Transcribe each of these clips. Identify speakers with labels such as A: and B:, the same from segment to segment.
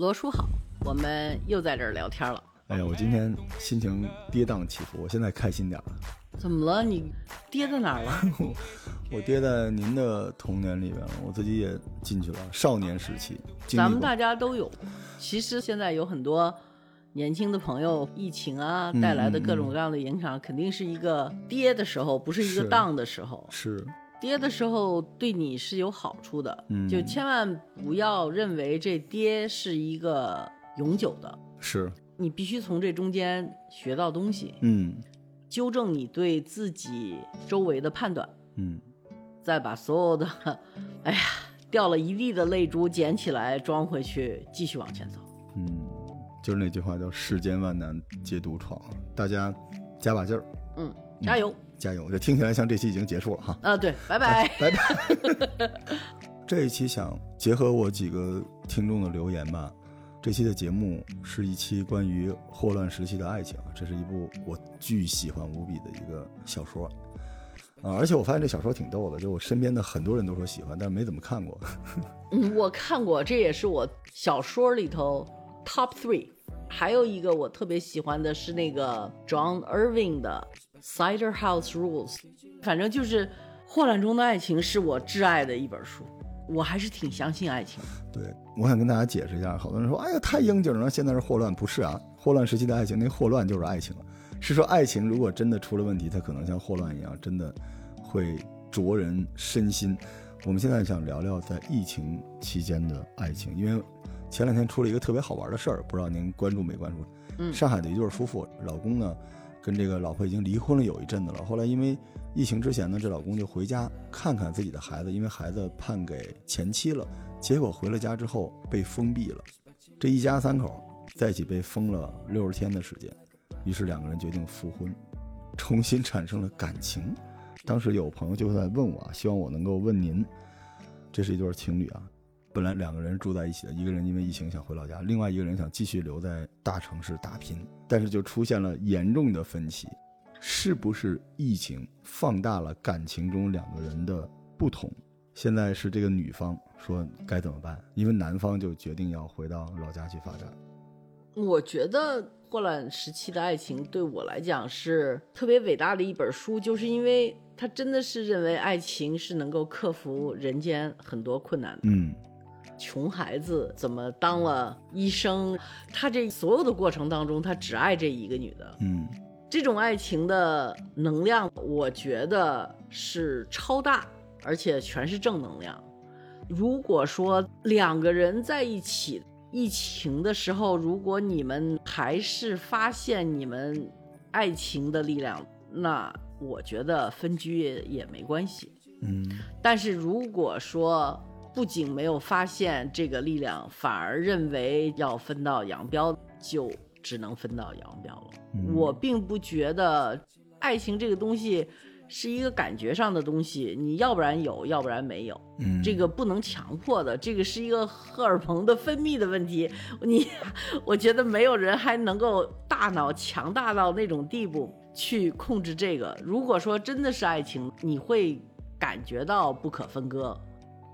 A: 罗叔好，我们又在这儿聊天了。
B: 哎呀，我今天心情跌宕起伏，我现在开心点了。
A: 怎么了？你跌在哪儿了？
B: 我跌在您的童年里边了，我自己也进去了，少年时期。
A: 咱们大家都有。其实现在有很多年轻的朋友，疫情啊带来的各种各样的影响，肯定是一个跌的时候，不是一个荡的时候。
B: 是
A: 跌的时候对你是有好处的，
B: 嗯。
A: 就千万不要认为这跌是一个永久的，
B: 是，
A: 你必须从这中间学到东西，
B: 嗯。
A: 纠正你对自己周围的判断，
B: 嗯，
A: 再把所有的，哎呀，掉了一地的泪珠捡起来装回去，继续往前走。
B: 嗯，就是那句话叫“世间万难皆独闯”，大家加把劲儿，
A: 嗯，加油！
B: 加油！这听起来像这期已经结束了哈。
A: 啊，对，拜拜。
B: 拜拜。这一期想结合我几个听众的留言吧。这期的节目是一期关于霍乱时期的爱情，这是一部我巨喜欢无比的一个小说啊！而且我发现这小说挺逗的，就我身边的很多人都说喜欢，但是没怎么看过。
A: 嗯，我看过，这也是我小说里头 top three。还有一个我特别喜欢的是那个 John Irving 的《Cider House Rules》，反正就是《霍乱中的爱情》是我挚爱的一本书，我还是挺相信爱情的。
B: 对，我想跟大家解释一下，好多人说，哎呀，太应景了，现在是霍乱，不是啊？霍乱时期的爱情，那霍乱就是爱情，是说爱情如果真的出了问题，它可能像霍乱一样，真的会灼人身心。我们现在想聊聊在疫情期间的爱情，因为前两天出了一个特别好玩的事儿，不知道您关注没关注？
A: 嗯
B: 上海的一对夫妇，老公呢跟这个老婆已经离婚了有一阵子了，后来因为疫情之前呢，这老公就回家看看自己的孩子，因为孩子判给前妻了，结果回了家之后被封闭了，这一家三口在一起被封了六十天的时间，于是两个人决定复婚，重新产生了感情。当时有朋友就在问我啊，希望我能够问您，这是一对情侣啊，本来两个人住在一起的，一个人因为疫情想回老家，另外一个人想继续留在大城市打拼，但是就出现了严重的分歧，是不是疫情放大了感情中两个人的不同？现在是这个女方说该怎么办，因为男方就决定要回到老家去发展。
A: 我觉得霍乱时期的爱情对我来讲是特别伟大的一本书，就是因为他真的是认为爱情是能够克服人间很多困难的。
B: 嗯
A: 穷孩子怎么当了医生？他这所有的过程当中，他只爱这一个女的。
B: 嗯
A: 这种爱情的能量，我觉得是超大，而且全是正能量。如果说两个人在一起，疫情的时候，如果你们还是发现你们爱情的力量，那我觉得分居也也没关系。
B: 嗯
A: 但是如果说不仅没有发现这个力量，反而认为要分道扬镳，就只能分道扬镳了。
B: 嗯
A: 我并不觉得爱情这个东西是一个感觉上的东西，你要不然有，要不然没有，
B: 嗯，
A: 这个不能强迫的，这个是一个荷尔蒙的分泌的问题。你，我觉得没有人还能够大脑强大到那种地步去控制这个。如果说真的是爱情，你会感觉到不可分割。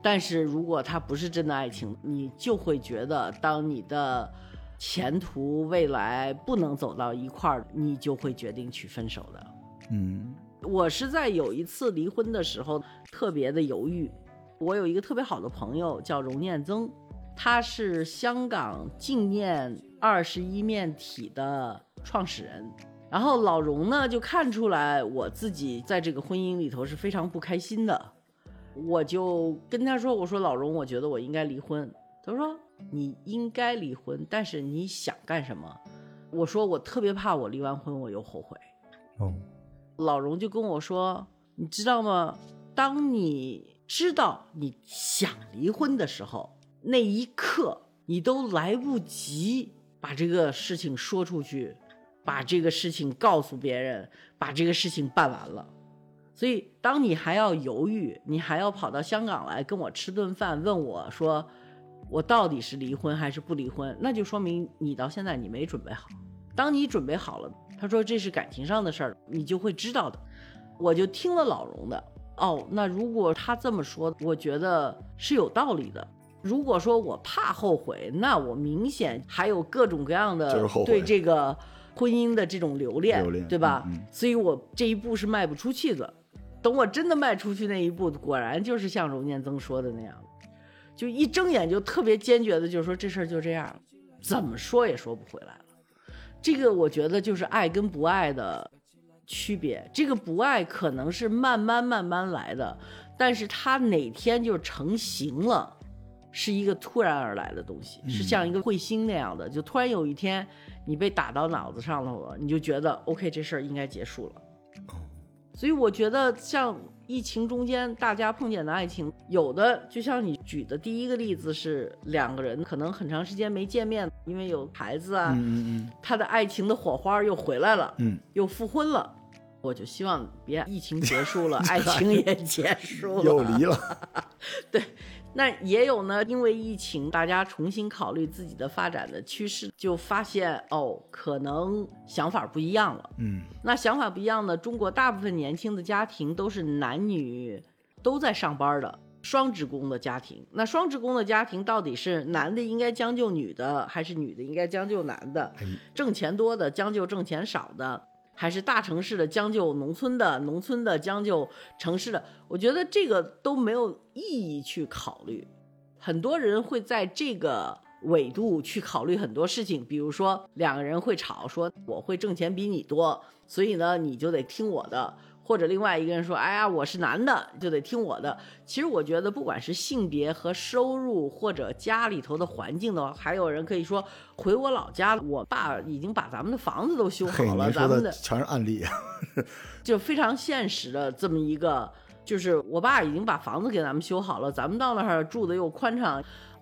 A: 但是如果它不是真的爱情，你就会觉得，当你的前途未来不能走到一块儿，你就会决定去分手的。
B: 嗯
A: 我是在有一次离婚的时候特别的犹豫。我有一个特别好的朋友叫荣念增，他是香港净念二十一面体的创始人。然后老荣呢就看出来我自己在这个婚姻里头是非常不开心的，我就跟他说：“我说老荣，我觉得我应该离婚。”他说：“你应该离婚，但是你想干什么？”我说：“我特别怕我离完婚我又后悔。”
B: 哦
A: 老荣就跟我说：“你知道吗？当你知道你想离婚的时候，那一刻你都来不及把这个事情说出去，把这个事情告诉别人，把这个事情办完了。所以，当你还要犹豫，你还要跑到香港来跟我吃顿饭，问我说我到底是离婚还是不离婚，那就说明你到现在你没准备好。当你准备好了，他说这是感情上的事儿，你就会知道的。我就听了老荣的，哦，那如果他这么说，我觉得是有道理的。如果说我怕后悔，那我明显还有各种各样的对这个婚姻的这种留恋，
B: 留恋
A: 对吧？
B: 嗯嗯
A: 所以我这一步是迈不出去的。等我真的迈出去那一步，果然就是像荣建曾说的那样，就一睁眼就特别坚决的，就是说这事儿就这样，怎么说也说不回来了。这个我觉得就是爱跟不爱的区别。这个不爱可能是慢慢慢慢来的，但是它哪天就成型了，是一个突然而来的东西，是像一个彗星那样的，就突然有一天你被打到脑子上了，你就觉得 OK，这事儿应该结束了。所以我觉得像疫情中间大家碰见的爱情，有的就像你举的第一个例子是两个人可能很长时间没见面，因为有孩子啊，
B: 嗯嗯
A: 他的爱情的火花又回来了，
B: 嗯
A: 又复婚了。我就希望别疫情结束了，爱情也结束
B: 嗯，
A: 了。
B: 又离了，
A: 那也有呢，因为疫情，大家重新考虑自己的发展的趋势，就发现哦，可能想法不一样了。
B: 嗯
A: 那想法不一样呢，中国大部分年轻的家庭都是男女都在上班的。双职工的家庭，那双职工的家庭到底是男的应该将就女的，还是女的应该将就男的？
B: 哎
A: 挣钱多的将就挣钱少的，还是大城市的将就农村的，农村的将就城市的？我觉得这个都没有意义去考虑。很多人会在这个纬度去考虑很多事情，比如说两个人会吵，说我会挣钱比你多，所以呢你就得听我的。或者另外一个人说：“哎呀，我是男的，就得听我的。”其实我觉得，不管是性别和收入，或者家里头的环境的话，还有人可以说回我老家，我爸已经把咱们的房子都修，好了，咱们的
B: 的全是案例啊，
A: 就非常现实的这么一个，就是我爸已经把房子给咱们修好了，咱们到那儿住的又宽敞，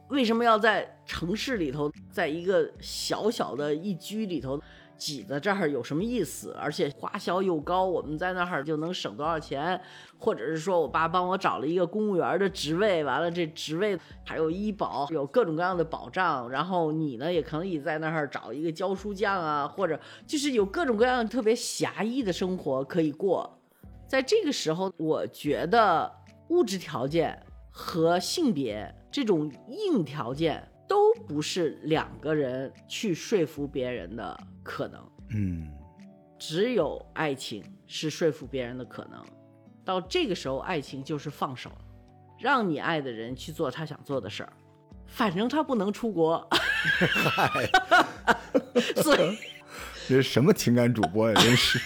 A: 为什么要在城市里头，在一个小小的一居里头挤在这儿有什么意思？而且花销又高，我们在那儿就能省多少钱？或者是说我爸帮我找了一个公务员的职位，完了这职位还有医保，有各种各样的保障，然后你呢也可以在那儿找一个教书匠啊，或者就是有各种各样特别狭义的生活可以过。在这个时候，我觉得物质条件和性别这种硬条件都不是两个人去说服别人的可能，
B: 嗯
A: 只有爱情是说服别人的可能。到这个时候，爱情就是放手，让你爱的人去做他想做的事儿，反正他不能出国，
B: 嗨，
A: 所以
B: 这是什么情感主播呀？真是，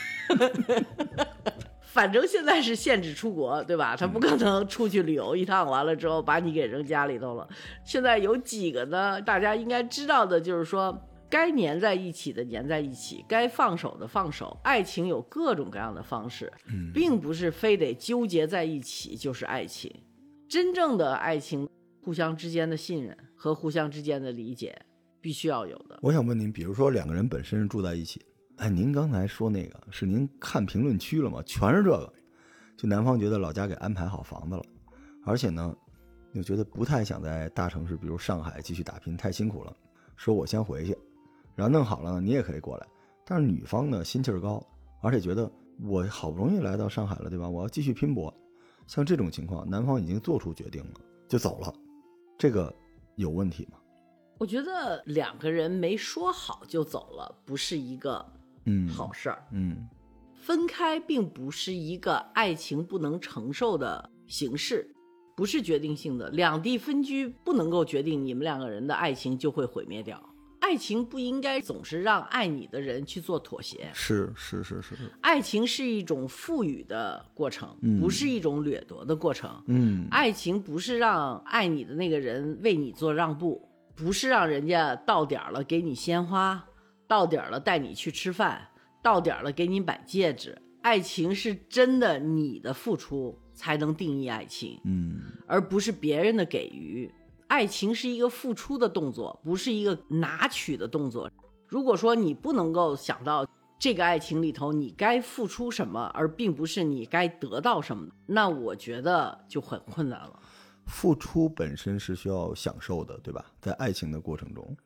A: 反正现在是限制出国，对吧？他
B: 嗯
A: 不可能出去旅游一趟，完了之后把你给扔家里头了。现在有几个呢？大家应该知道的，就是说该粘在一起的粘在一起，该放手的放手。爱情有各种各样的方式，
B: 嗯
A: 并不是非得纠结在一起就是爱情。真正的爱情，互相之间的信任和互相之间的理解，必须要有的。
B: 我想问您，比如说两个人本身是住在一起，哎，您刚才说那个是您看评论区了吗？全是这个，就男方觉得老家给安排好房子了，而且呢，又觉得不太想在大城市，比如上海继续打拼，太辛苦了，说我先回去，然后弄好了呢，你也可以过来。但是女方呢，心气儿高，而且觉得我好不容易来到上海了，对吧？我要继续拼搏。像这种情况，男方已经做出决定了，就走了，这个有问题吗？
A: 我觉得两个人没说好就走了，不是一个
B: 嗯，
A: 好事儿。
B: 嗯
A: 分开并不是一个爱情不能承受的形式，不是决定性的。两地分居不能够决定你们两个人的爱情就会毁灭掉。爱情不应该总是让爱你的人去做妥协，
B: 是是是是，
A: 爱情是一种赋予的过程，
B: 嗯
A: 不是一种掠夺的过程。
B: 嗯
A: 爱情不是让爱你的那个人为你做让步，不是让人家到点儿了给你鲜花，到点儿了带你去吃饭，到点儿了给你买戒指。爱情是真的你的付出才能定义爱情，
B: 嗯
A: 而不是别人的给予。爱情是一个付出的动作，不是一个拿取的动作。如果说你不能够想到这个爱情里头你该付出什么，而并不是你该得到什么，那我觉得就很困难了。
B: 付出本身是需要享受的，对吧？在爱情的过程中，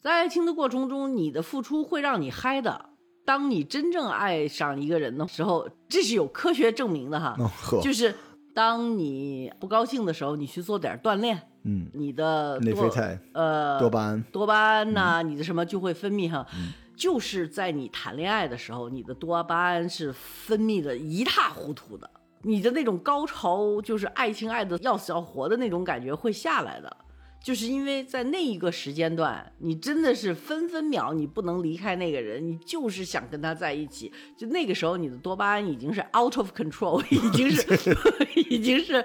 A: 在爱情的过程中，你的付出会让你嗨的。当你真正爱上一个人的时候，这是有科学证明的哈。
B: 哦，
A: 就是当你不高兴的时候，你去做点锻炼，
B: 嗯，
A: 你的
B: 内啡
A: 多
B: 肽、
A: 呃
B: 多巴胺，
A: 多巴胺呐、你的什么就会分泌哈。就是在你谈恋爱的时候，你的多巴胺是分泌的一塌糊涂的，你的那种高潮，就是爱情爱的要死要活的那种感觉会下来的。就是因为在那一个时间段，你真的是分分秒你不能离开那个人，你就是想跟他在一起。就那个时候，你的多巴胺已经是 out of control，已经是 已经是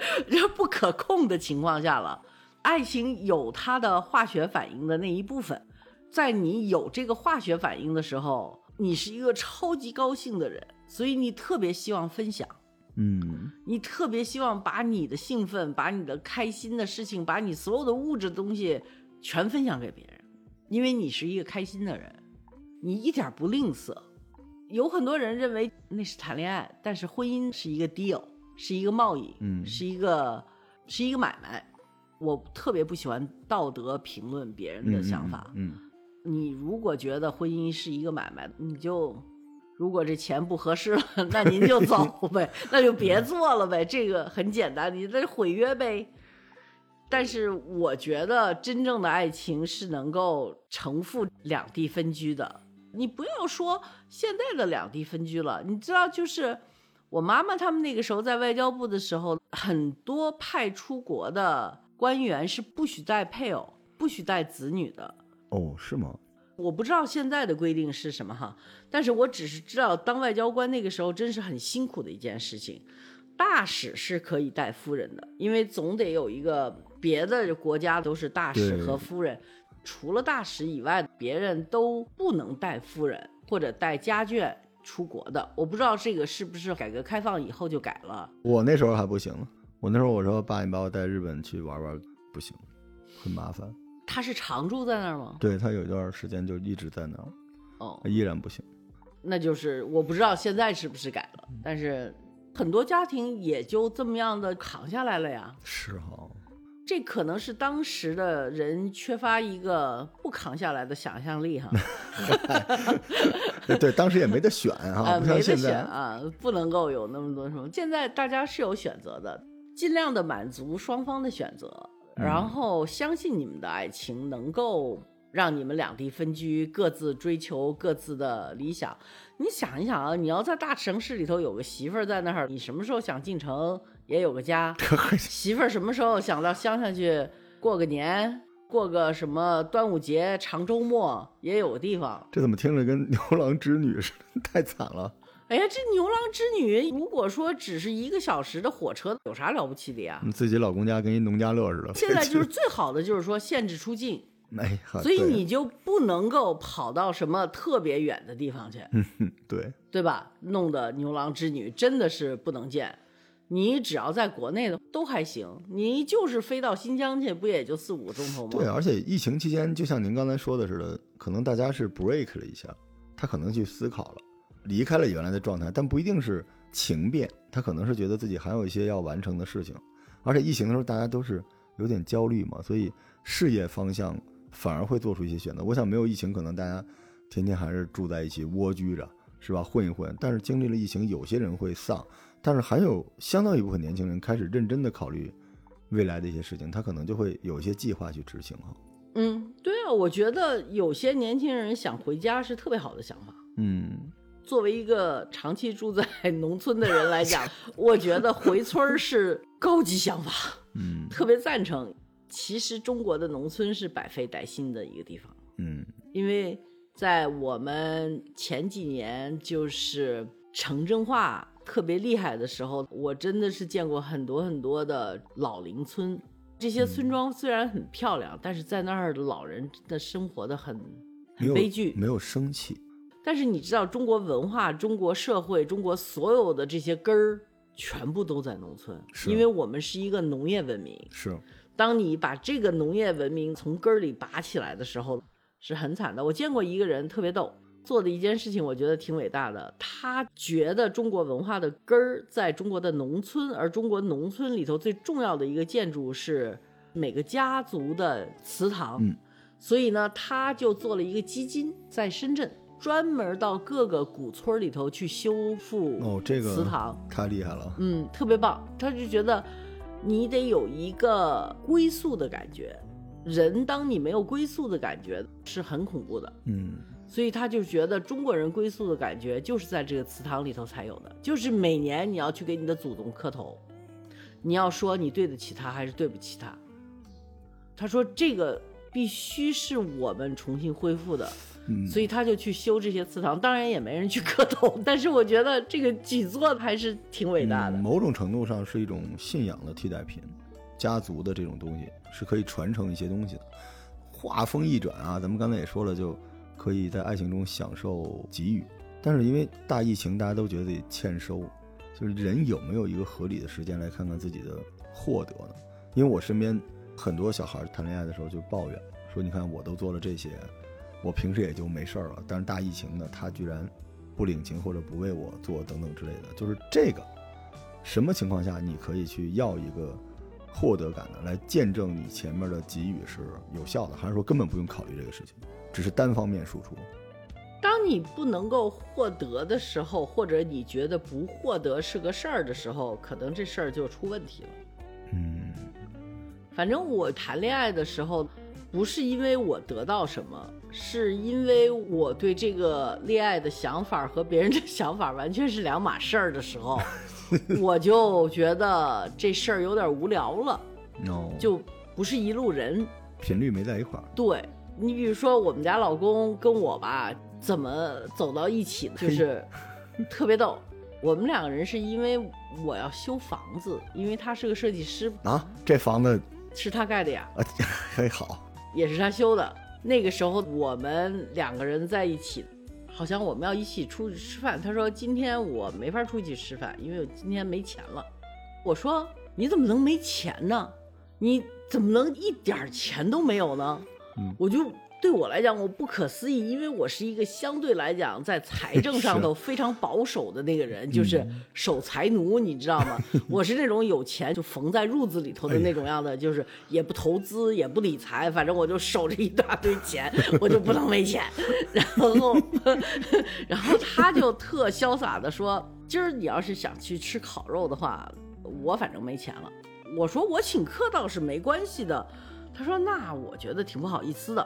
A: 不可控的情况下了。爱情有它的化学反应的那一部分，在你有这个化学反应的时候，你是一个超级高兴的人，所以你特别希望分享。
B: 嗯
A: 你特别希望把你的兴奋、把你的开心的事情、把你所有的物质的东西全分享给别人，因为你是一个开心的人，你一点不吝啬。有很多人认为那是谈恋爱，但是婚姻是一个 deal，是一个贸易，
B: 嗯
A: 是一个是一个买卖。我特别不喜欢道德评论别人的想法。
B: 嗯，
A: 你如果觉得婚姻是一个买卖，你就如果这钱不合适了，那您就走 呗，那就别做了呗。这个很简单，你这毁约呗。但是我觉得真正的爱情是能够承负两地分居的。你不要说现在的两地分居了，你知道，就是我妈妈他们那个时候在外交部的时候，很多派出国的官员是不许带配偶、不许带子女的。
B: 哦，是吗？
A: 我不知道现在的规定是什么哈，但是我只是知道当外交官那个时候真是很辛苦的一件事情。大使是可以带夫人的，因为总得有一个别的国家都是大使和夫人，除了大使以外，别人都不能带夫人或者带家眷出国的。我不知道这个是不是改革开放以后就改了。
B: 我那时候还不行呢，我那时候我说爸，你把我带日本去玩玩，不行，很麻烦。
A: 他是常住在那儿吗？
B: 对他有一段时间就一直在那儿，
A: 哦，
B: 依然不行。
A: 那就是我不知道现在是不是改了，但是很多家庭也就这么样的扛下来了呀。
B: 是哈，
A: 这可能是当时的人缺乏一个不扛下来的想象力哈，
B: 对，当时也没得选啊，
A: 啊，
B: 不
A: 没得选
B: 像现在。
A: 啊，不能够有那么多什么。现在大家是有选择的，尽量的满足双方的选择，
B: 嗯
A: 然后相信你们的爱情能够让你们两地分居，各自追求各自的理想。你想一想啊，你要在大城市里头有个媳妇儿在那儿，你什么时候想进城也有个家？媳妇儿什么时候想到乡下去过个年，过个什么端午节、长周末，也有个地方。
B: 这怎么听着跟牛郎织女似的？太惨了。
A: 哎呀，这牛郎织女，如果说只是一个小时的火车，有啥了不起的呀？
B: 你自己老公家跟一农家乐似的。
A: 现在 就是最好的，就是说限制出境，
B: 哎呀，
A: 所以你就不能够跑到什么特别远的地方去，
B: 嗯对
A: 对吧？弄得牛郎织女真的是不能见。你只要在国内的都还行，你就是飞到新疆去，不也就四五个钟头吗？
B: 对，而且疫情期间，就像您刚才说的似的，可能大家是 break 了一下，他可能去思考了，离开了原来的状态，但不一定是情变，他可能是觉得自己还有一些要完成的事情，而且疫情的时候大家都是有点焦虑嘛，所以事业方向反而会做出一些选择。我想没有疫情，可能大家天天还是住在一起蜗居着，是吧？混一混。但是经历了疫情，有些人会丧，但是还有相当一部分年轻人开始认真的考虑未来的一些事情，他可能就会有一些计划去执行哈。
A: 嗯，对啊，我觉得有些年轻人想回家是特别好的想法。
B: 嗯，
A: 作为一个长期住在农村的人来讲，我觉得回村儿是高级想法，
B: 嗯
A: 特别赞成。其实中国的农村是百废待兴的一个地方，
B: 嗯
A: 因为在我们前几年就是城镇化特别厉害的时候，我真的是见过很多很多的老龄村。这些村庄虽然很漂亮，但是在那儿的老人真的生活的很很悲剧。
B: 没有生气。
A: 但是你知道，中国文化、中国社会、中国所有的这些根儿，全部都在农村，
B: 是
A: 因为我们是一个农业文明。
B: 是，
A: 当你把这个农业文明从根儿里拔起来的时候，是很惨的。我见过一个人特别逗，做的一件事情，我觉得挺伟大的。他觉得中国文化的根儿在中国的农村，而中国农村里头最重要的一个建筑是每个家族的祠堂。
B: 嗯
A: 所以呢，他就做了一个基金，在深圳专门到各个古村里头去修复
B: 哦，这个
A: 祠堂，
B: 太厉害了。
A: 嗯，特别棒。他就觉得你得有一个归宿的感觉，人当你没有归宿的感觉是很恐怖的。
B: 嗯，
A: 所以他就觉得中国人归宿的感觉就是在这个祠堂里头才有的，就是每年你要去给你的祖宗磕头，你要说你对得起他还是对不起他。他说这个必须是我们重新恢复的，
B: 嗯
A: 所以他就去修这些祠堂，当然也没人去磕头，但是我觉得这个举措还是挺伟大的。
B: 嗯某种程度上是一种信仰的替代品，家族的这种东西是可以传承一些东西的。话锋一转啊，咱们刚才也说了，就可以在爱情中享受给予，但是因为大疫情，大家都觉得欠收，就是人有没有一个合理的时间来看看自己的获得呢？因为我身边很多小孩谈恋爱的时候就抱怨说，你看我都做了这些，我平时也就没事儿了，但是大疫情呢，他居然不领情或者不为我做等等之类的，就是这个什么情况下你可以去要一个获得感呢？来见证你前面的给予是有效的，还是说根本不用考虑这个事情，只是单方面输出？
A: 当你不能够获得的时候，或者你觉得不获得是个事儿的时候，可能这事儿就出问题了。
B: 嗯
A: 反正我谈恋爱的时候，不是因为我得到什么，是因为我对这个恋爱的想法和别人的想法完全是两码事儿的时候，我就觉得这事儿有点无聊了，
B: 哦，
A: 就不是一路人。
B: 频率没在一块儿。
A: 对你比如说，我们家老公跟我吧，怎么走到一起的，就是 特别逗。我们两个人是因为我要修房子，因为他是个设计师，
B: 啊，这房子
A: 是他盖的呀。
B: 啊还好，
A: 也是他修的。那个时候我们两个人在一起，好像我们要一起出去吃饭。他说今天我没法出去吃饭，因为我今天没钱了。我说你怎么能没钱呢？你怎么能一点钱都没有呢？
B: 嗯
A: 我就对我来讲我不可思议，因为我是一个相对来讲在财政上 头非常保守的那个人，就是守财奴，你知道吗？我是那种有钱就缝在褥子里头的那种样的，就是也不投资也不理财，反正我就守着一大堆钱，我就不能没钱。然后，然后他就特潇洒的说：“今儿你要是想去吃烤肉的话，我反正没钱了。”我说：“我请客倒是没关系的。”他说：“那我觉得挺不好意思的。”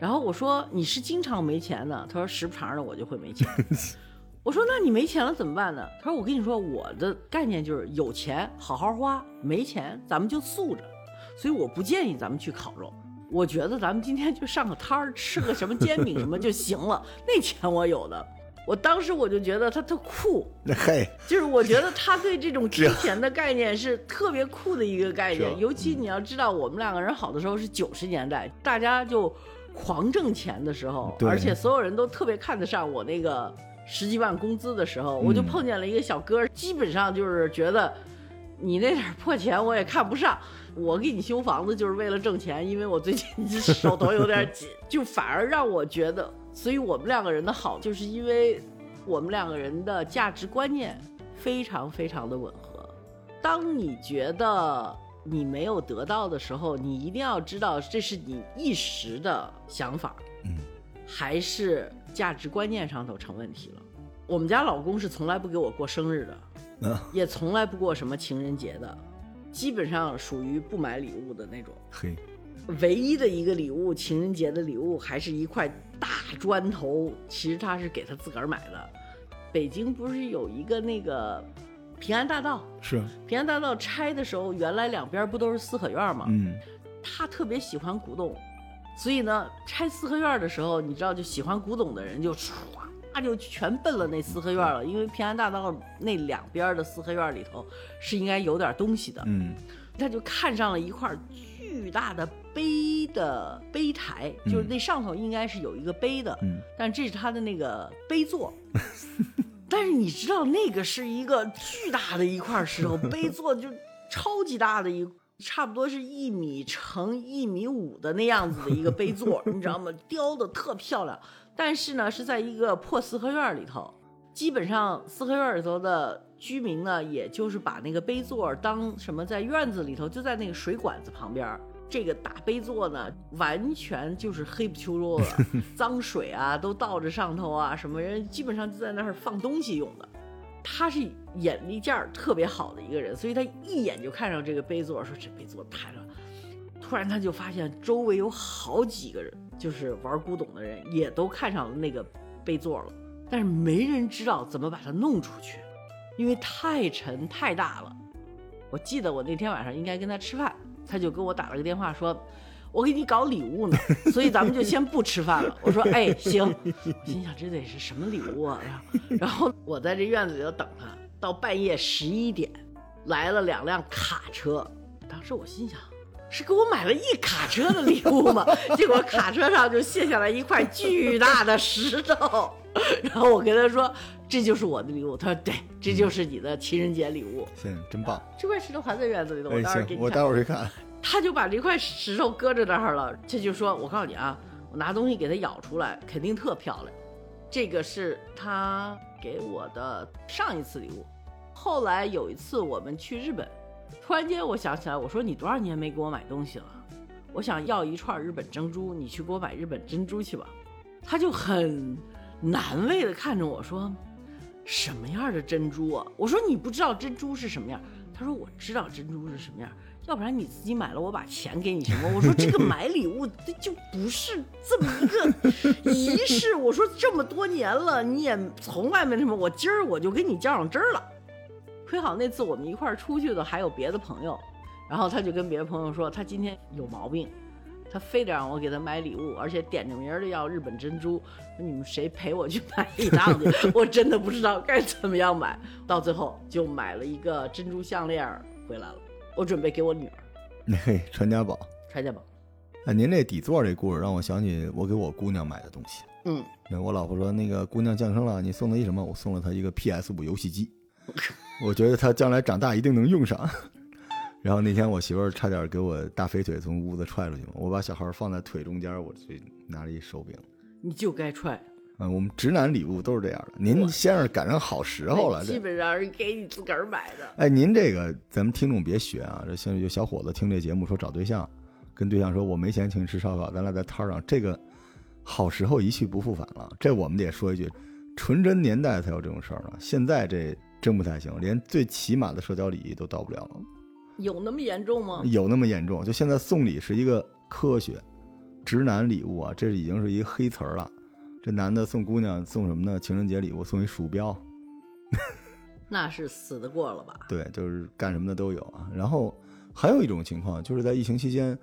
A: 然后我说：“你是经常没钱的？”他说：“时不常的我就会没钱。”我说：“那你没钱了怎么办呢？”他说：“我跟你说，我的概念就是有钱好好花，没钱咱们就素着。所以我不建议咱们去烤肉。我觉得咱们今天就上个摊儿，吃个什么煎饼什么就行了。那钱我有的。我当时我就觉得他特酷，
B: 那嘿，
A: 就是我觉得他对这种 金钱的概念是特别酷的一个概念，尤其你要知道，我们两个人好的时候是九十年代，大家就狂挣钱的时候，而且所有人都特别看得上我那个十几万工资的时候，我就
B: 嗯
A: 碰见了一个小哥，基本上就是觉得你那点破钱我也看不上。我给你修房子就是为了挣钱，因为我最近手头有点紧，就反而让我觉得，所以我们两个人的好，就是因为我们两个人的价值观念非常非常的吻合。当你觉得你没有得到的时候，你一定要知道这是你一时的想法，
B: 嗯，
A: 还是价值观念上头成问题了。我们家老公是从来不给我过生日的，
B: 啊，
A: 也从来不过什么情人节的，基本上属于不买礼物的那种。
B: 嘿，
A: 唯一的一个礼物，情人节的礼物，还是一块大砖头。其实他是给他自个儿买的。北京不是有一个那个平安大道？
B: 是，
A: 平安大道拆的时候，原来两边不都是四合院吗？
B: 嗯，
A: 他特别喜欢古董，所以呢，拆四合院的时候，你知道，就喜欢古董的人就唰就全奔了那四合院了，因为平安大道那两边的四合院里头是应该有点东西的。
B: 嗯，
A: 他就看上了一块巨大的碑的碑台，就是那上头应该是有一个碑的，
B: 嗯
A: 但这是他的那个碑座。但是你知道那个是一个巨大的一块石头，碑座就超级大的一，差不多是一米乘一米五的那样子的一个碑座，你知道吗？雕的特漂亮。但是呢，是在一个破四合院里头，基本上四合院里头的居民呢，也就是把那个碑座当什么，在院子里头，就在那个水管子旁边儿这个大杯座呢，完全就是黑不秋肉的，脏水啊都倒着上头啊，什么人基本上就在那儿放东西用的。他是眼力劲儿特别好的一个人，所以他一眼就看上这个杯座，说这杯座太了。突然他就发现周围有好几个人，就是玩古董的人，也都看上了那个杯座了，但是没人知道怎么把它弄出去，因为太沉太大了。我记得我那天晚上应该跟他吃饭，他就给我打了个电话说。我给你搞礼物呢，所以咱们就先不吃饭了。我说，哎，行。我心想这得是什么礼物啊？然后我在这院子里头等他，到半夜十一点，来了两辆卡车。当时我心想，是给我买了一卡车的礼物吗？结果卡车上就卸下来一块巨大的石头。然后我跟他说，这就是我的礼物。他说，对，这就是你的情人节礼物。
B: 行，真棒。
A: 这块石头还在院子里头，我待会儿给你。
B: 我待会儿去看。
A: 他就把这块石头搁在那儿了，这就说：“我告诉你啊，我拿东西给它咬出来，肯定特漂亮。这个是他给我的上一次礼物。后来有一次我们去日本，突然间我想起来，我说你多少年没给我买东西了？我想要一串日本珍珠，你去给我买日本珍珠去吧。”他就很难为的看着我说：“什么样的珍珠啊？”我说：“你不知道珍珠是什么样？”他说：“我知道珍珠是什么样。”要不然你自己买了，我把钱给你行吗？我说这个买礼物这就不是这么一个 仪式。我说这么多年了，你也从来没什么，我今儿我就跟你较上真儿了。亏好那次我们一块儿出去的还有别的朋友，然后他就跟别的朋友说他今天有毛病，他非得让我给他买礼物，而且点着名儿的要日本珍珠。说你们谁陪我去买一趟去？我真的不知道该怎么样买到最后就买了一个珍珠项链回来了。我准备给我女儿，
B: 嘿，传家宝，
A: 传家宝。
B: 哎，您这底座这故事让我想起我给我姑娘买的东西。
A: 嗯，
B: 那我老婆说那个姑娘降生了，你送她一什么？我送了她一个 PS 五游戏机，我觉得她将来长大一定能用上。然后那天我媳妇儿差点给我大肥腿从屋子踹出去嘛，我把小孩放在腿中间，我去拿了一手柄。
A: 你就该踹。
B: 嗯，我们直男礼物都是这样的。您先是赶上好时候了，
A: 基本上是给你自个儿买的。
B: 哎，您这个咱们听众别学啊！这现在有小伙子听这节目说找对象，跟对象说我没钱请你吃烧烤，咱俩在摊上，这个好时候一去不复返了。这我们得说一句，纯真年代才有这种事儿呢，现在这真不太行，连最起码的社交礼仪都到不了了。
A: 有那么严重吗？
B: 有那么严重？就现在送礼是一个科学，直男礼物啊，这已经是一个黑词儿了。这男的送姑娘送什么呢？情人节礼物送一鼠标，
A: 那是死得过了吧？
B: 对，就是干什么的都有啊。然后还有一种情况，就是在疫情期间，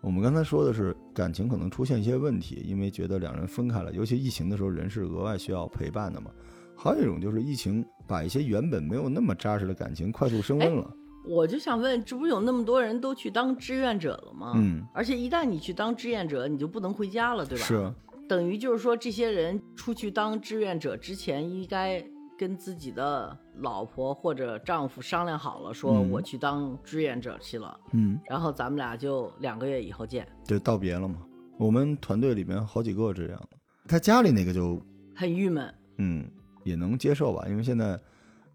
B: 我们刚才说的是感情可能出现一些问题，因为觉得两人分开了，尤其疫情的时候，人是额外需要陪伴的嘛。还有一种就是疫情把一些原本没有那么扎实的感情快速升温了。
A: 我就想问，这不有那么多人都去当志愿者了吗？
B: 嗯，
A: 而且一旦你去当志愿者，你就不能回家了，对吧？
B: 是。
A: 等于就是说，这些人出去当志愿者之前，应该跟自己的老婆或者丈夫商量好了，说我去当志愿者去了，
B: 嗯，
A: 然后咱们俩就两个月以后见，
B: 就道别了嘛。我们团队里面好几个这样的，他家里那个就
A: 很郁闷，
B: 嗯，也能接受吧，因为现在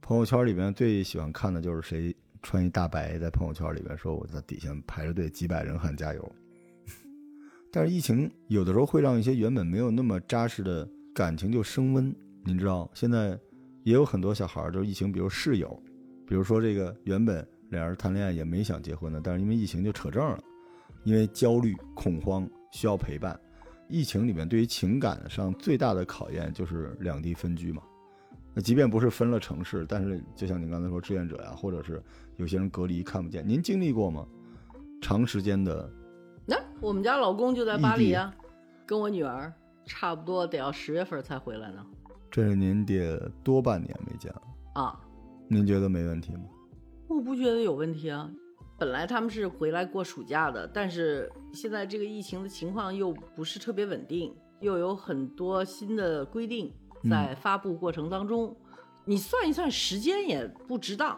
B: 朋友圈里面最喜欢看的就是谁穿一大白在朋友圈里边说我在底下排着队，几百人喊加油。但是疫情有的时候会让一些原本没有那么扎实的感情就升温，您知道，现在也有很多小孩儿，就是疫情，比如室友，比如说这个原本俩人谈恋爱也没想结婚的，但是因为疫情就扯证了，因为焦虑恐慌需要陪伴。疫情里面对于情感上最大的考验就是两地分居嘛。那即便不是分了城市，但是就像您刚才说志愿者呀，或者是有些人隔离看不见，您经历过吗？长时间的。
A: 那我们家老公就在巴黎啊，跟我女儿差不多得要十月份才回来呢。
B: 这是您得多半年没见了
A: 啊？
B: 您觉得没问题吗？
A: 我不觉得有问题啊。本来他们是回来过暑假的，但是现在这个疫情的情况又不是特别稳定，又有很多新的规定在发布过程当中。你算一算时间也不值当，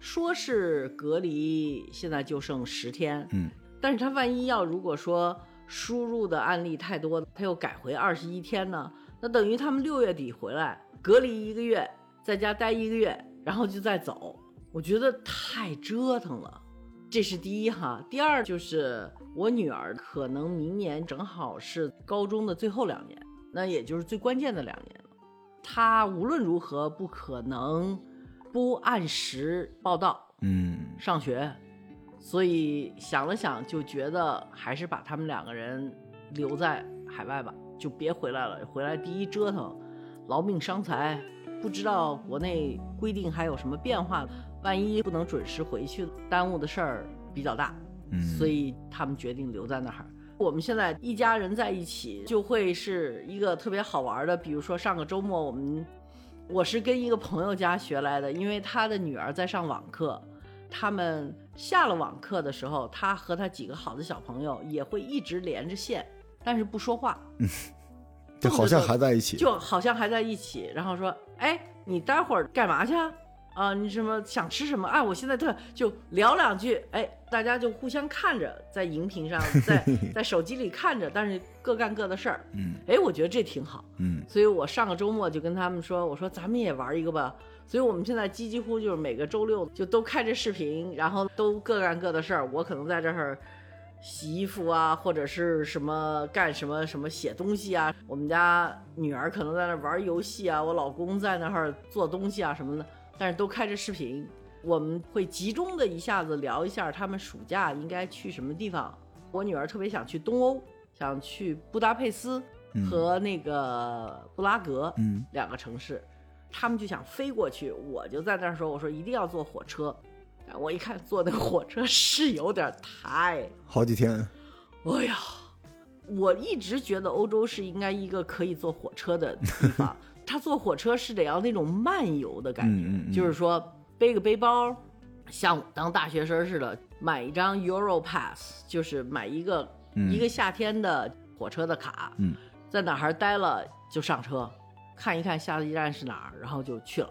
A: 说是隔离，现在就剩十天。
B: 嗯。
A: 但是他万一要如果说输入的案例太多，他又改回二十一天呢？那等于他们六月底回来隔离一个月，在家待一个月，然后就再走。我觉得太折腾了。这是第一哈。第二就是我女儿可能明年正好是高中的最后两年，那也就是最关键的两年了。她无论如何不可能不按时报到
B: 嗯
A: 上学，所以想了想，就觉得还是把他们两个人留在海外吧，就别回来了。回来第一折腾，劳命伤财，不知道国内规定还有什么变化，万一不能准时回去，耽误的事儿比较大，
B: 嗯，
A: 所以他们决定留在那儿。我们现在一家人在一起，就会是一个特别好玩的，比如说上个周末我们。我是跟一个朋友家学来的，因为他的女儿在上网课，他们下了网课的时候，他和他几个好的小朋友也会一直连着线，但是不说话，
B: 就好像还在一起，
A: 就好像还在一起。然后说：“哎，你待会儿干嘛去啊？啊，你什么想吃什么？啊，我现在特就聊两句，哎，大家就互相看着，在荧屏上，在在手机里看着，但是各干各的事儿。
B: 嗯
A: 哎，我觉得这挺好。
B: 嗯
A: 所以我上个周末就跟他们说，我说咱们也玩一个吧。所以我们现在几几乎就是每个周六就都开着视频，然后都各干各的事儿。我可能在这儿洗衣服啊，或者是什么干什么什么写东西啊。我们家女儿可能在那玩游戏啊，我老公在那儿做东西啊什么的，但是都开着视频。我们会集中的一下子聊一下他们暑假应该去什么地方。我女儿特别想去东欧，想去布达佩斯和那个布拉格。
B: 嗯
A: 两个城市，他们就想飞过去，我就在那儿说，我说一定要坐火车。我一看坐那个火车是有点太，
B: 好几天，
A: 哎呀，我一直觉得欧洲是应该一个可以坐火车的地方。他坐火车是得要那种漫游的感觉，就是说背个背包，像我当大学生似的，买一张 Euro Pass，就是买一个、
B: 嗯
A: 一个夏天的火车的卡，
B: 嗯
A: 在哪儿待了就上车，看一看下一站是哪儿，然后就去了。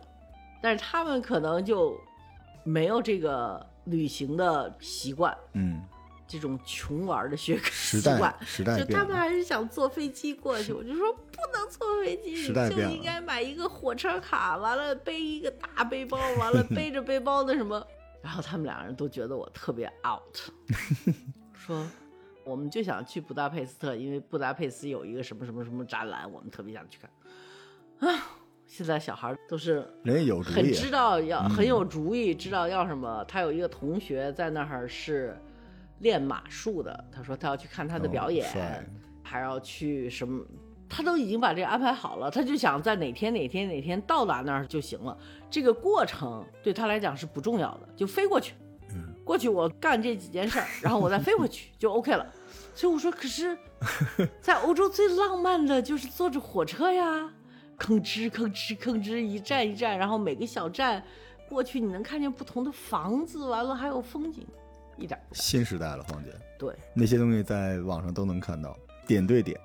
A: 但是他们可能就没有这个旅行的习惯，
B: 嗯，
A: 这种穷玩的学
B: 时
A: 习惯
B: 代。时代
A: 就，他们还是想坐飞机过去，我就说不能坐飞机，你就应该买一个火车卡，完了背一个大背包，完了 背着背包的什么，然后他们两个人都觉得我特别 out，说我们就想去布达佩斯特，因为布达佩斯有一个什么什么什么展览，我们特别想去看。啊，现在小孩都是很知道要
B: 嗯
A: 很有主意，知道要什么。他有一个同学在那儿是练马术的，他说他要去看他的表演，
B: 哦
A: 还要去什么，他都已经把这个安排好了，他就想在哪天哪天哪天到达那儿就行了。这个过程对他来讲是不重要的，就飞过去，
B: 嗯
A: 过去我干这几件事儿，然后我再飞回去 就 OK 了。所以我说，可是，在欧洲最浪漫的就是坐着火车呀，吭哧吭哧吭哧，一站一站，然后每个小站过去，你能看见不同的房子，完了还有风景，一点不
B: 新时代了，黄姐，
A: 对。
B: 那些东西在网上都能看到，点对点。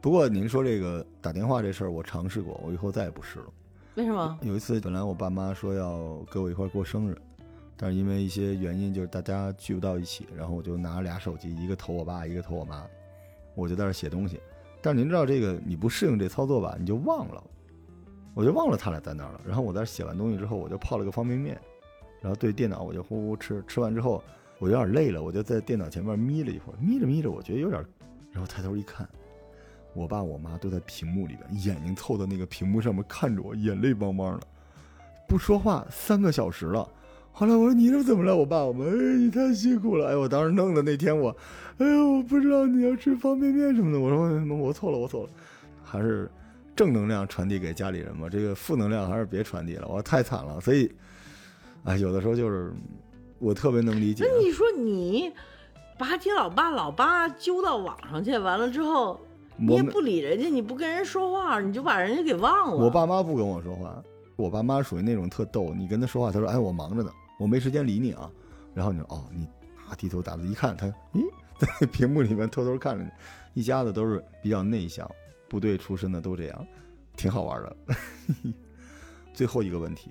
B: 不过您说这个打电话这事儿，我尝试过，我以后再也不试了。
A: 为什么？
B: 有一次，本来我爸妈说要跟我一块过生日，但是因为一些原因，就是大家聚不到一起，然后我就拿了俩手机，一个投我爸，一个投我妈，我就在那写东西。但是您知道这个，你不适应这操作吧，你就忘了，我就忘了他俩在那儿了。然后我在那写完东西之后，我就泡了个方便面，然后对电脑我就呼呼吃，吃完之后我有点累了，我就在电脑前面眯了一会儿，眯着眯着，我觉得有点，然后抬头一看，我爸我妈都在屏幕里边，眼睛凑到那个屏幕上面看着我，眼泪汪汪的，不说话三个小时了。后来我说你这怎么了？我爸我妈，哎，你太辛苦了。哎，我当时弄的那天我，哎呦，我不知道你要吃方便面什么的。我说我错了，我错了，还是正能量传递给家里人吧。这个负能量还是别传递了，我太惨了。所以，哎，有的时候就是我特别能理解。
A: 那你说你把你老爸老八揪到网上去，完了之后你也不理人家，你不跟人说话，你就把人家给忘了。
B: 我爸妈不跟我说话，我爸妈属于那种特逗，你跟他说话，他说：“哎，我忙着呢，我没时间理你啊。”然后你说：“哦，你啊，低头打字一看，他咦，在屏幕里面偷偷看着你。”一家子都是比较内向，部队出身的都这样，挺好玩的。最后一个问题，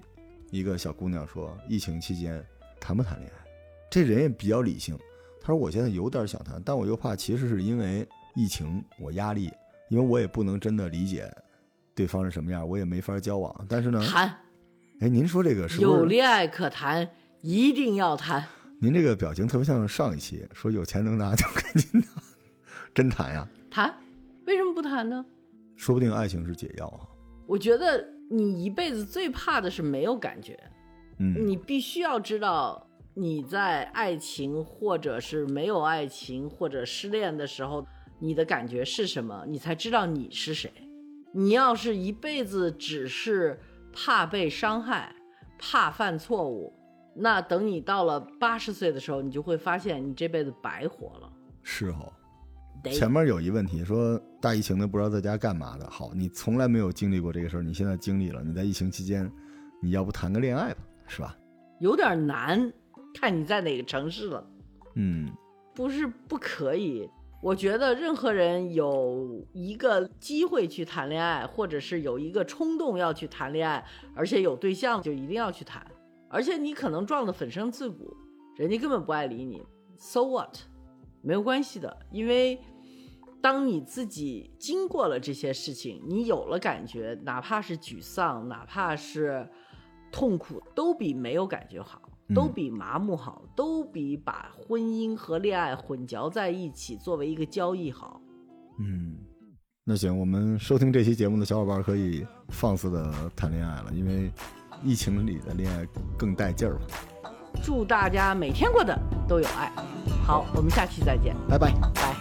B: 一个小姑娘说：“疫情期间谈不谈恋爱？”这人也比较理性，他说：“我现在有点想谈，但我又怕，其实是因为疫情，我压力，因为我也不能真的理解对方是什么样，我也没法交往。但是呢，
A: 谈
B: 哎，您说这个是是？
A: 有恋爱可谈，一定要谈。
B: 您这个表情特别像上一期说有钱能拿就赶紧拿，真谈呀？
A: 谈，为什么不谈呢？
B: 说不定爱情是解药啊。
A: 我觉得你一辈子最怕的是没有感觉，
B: 嗯，
A: 你必须要知道你在爱情或者是没有爱情或者失恋的时候，你的感觉是什么，你才知道你是谁。你要是一辈子只是怕被伤害，怕犯错误，那等你到了八十岁的时候，你就会发现你这辈子白活了。
B: 是哦。前面有一问题说大疫情的不知道在家干嘛的。好，你从来没有经历过这个事儿，你现在经历了。你在疫情期间，你要不谈个恋爱吧，是吧？
A: 有点难，看你在哪个城市了。
B: 嗯
A: 不是不可以，我觉得任何人有一个机会去谈恋爱，或者是有一个冲动要去谈恋爱，而且有对象，就一定要去谈。而且你可能撞得粉身自骨，人家根本不爱理你，so what？没有关系的，因为当你自己经过了这些事情，你有了感觉，哪怕是沮丧，哪怕是痛苦，都比没有感觉好，都
B: 嗯
A: 比麻木好，都比把婚姻和恋爱混淆在一起作为一个交易好。
B: 嗯，那行，我们收听这期节目的小伙伴可以放肆的谈恋爱了，因为疫情里的恋爱更带劲儿了。
A: 祝大家每天过得都有爱。好，我们下期再见。
B: 拜拜拜。